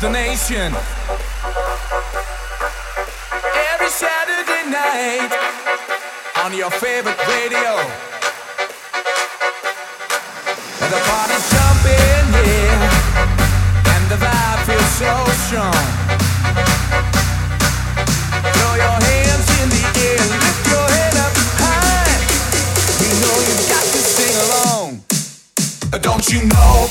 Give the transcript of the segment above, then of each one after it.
the nation. Every Saturday night on your favorite radio. And the party's jumping, yeah, and the vibe feels so strong. Throw your hands in the air, lift your head up high. You know you've got to sing along. Don't you know?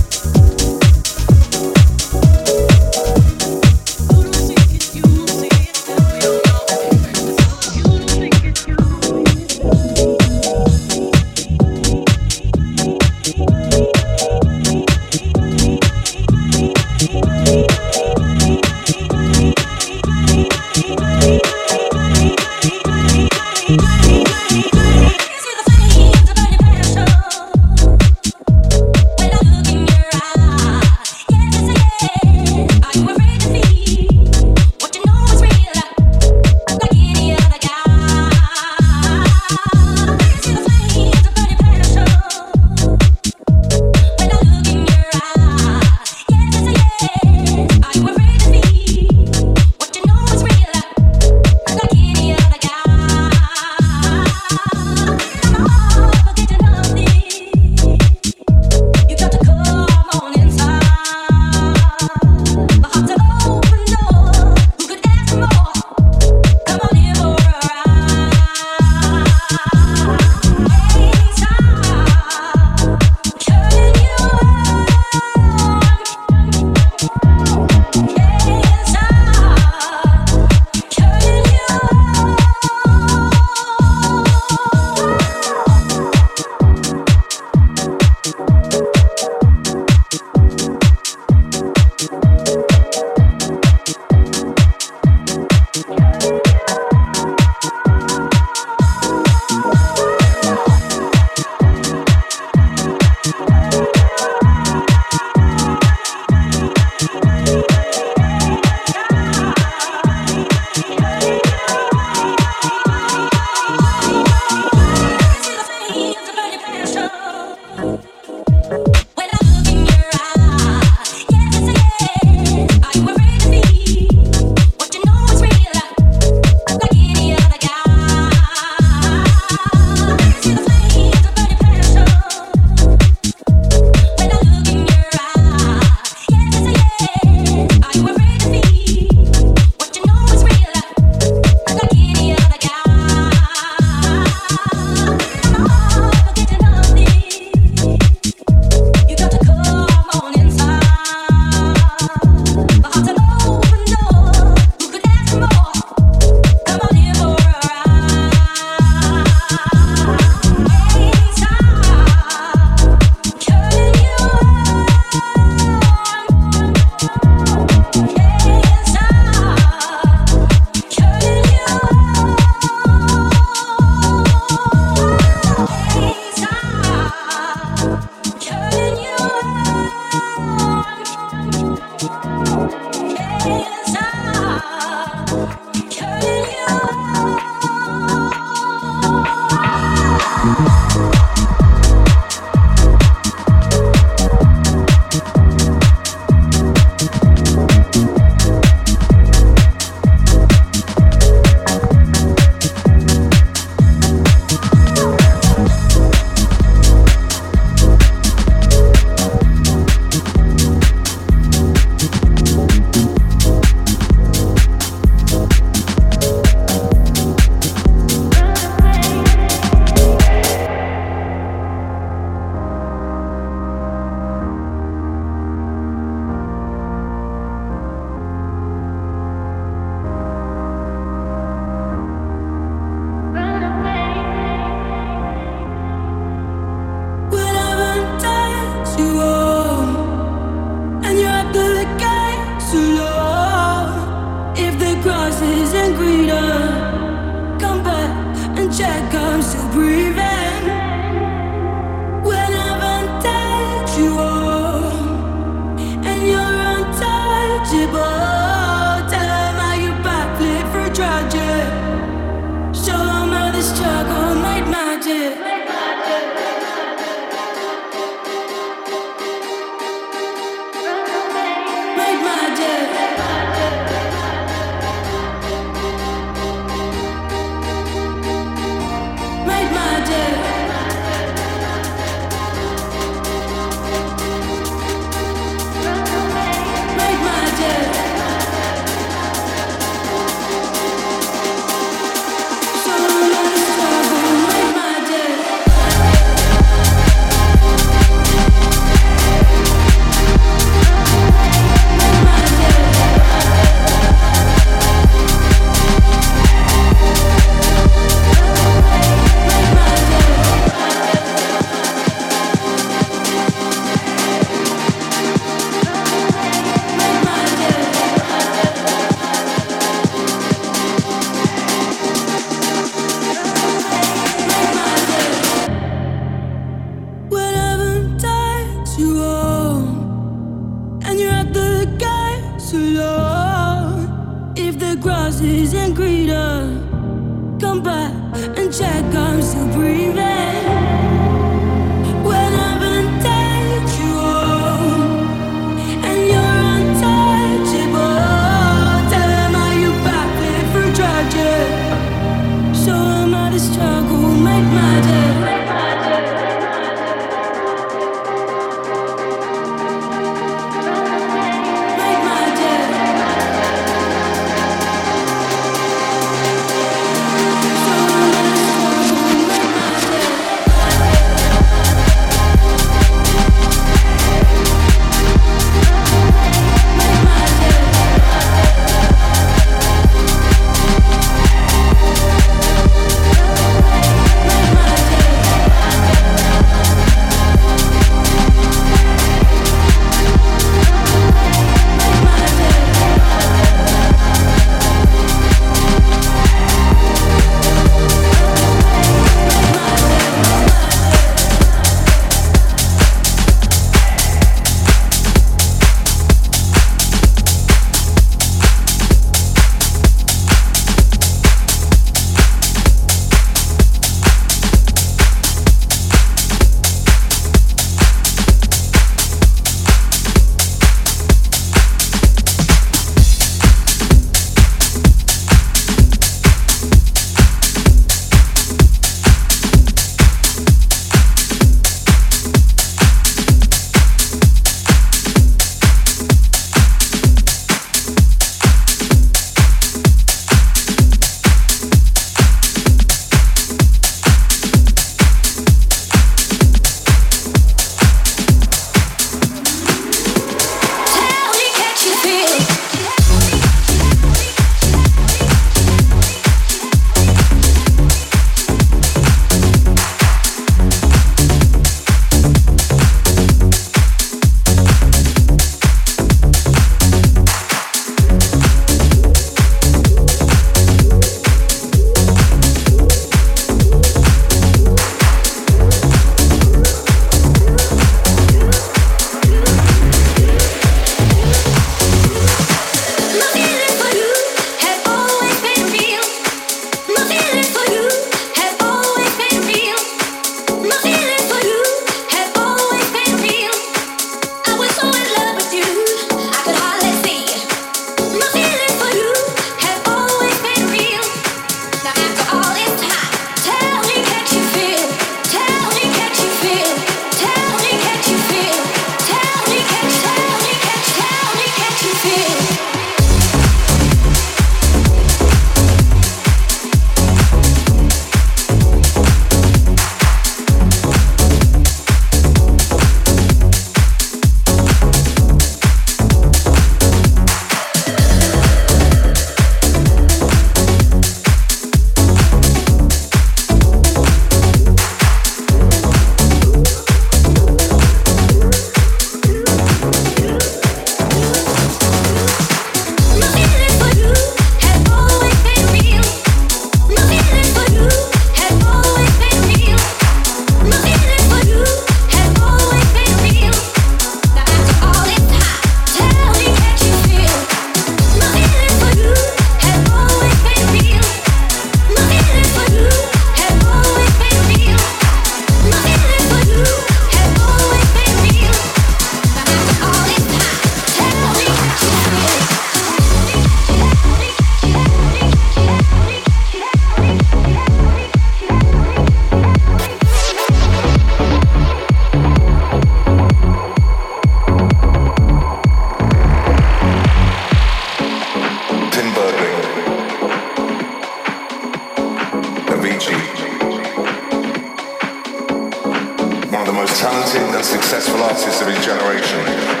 of his generation.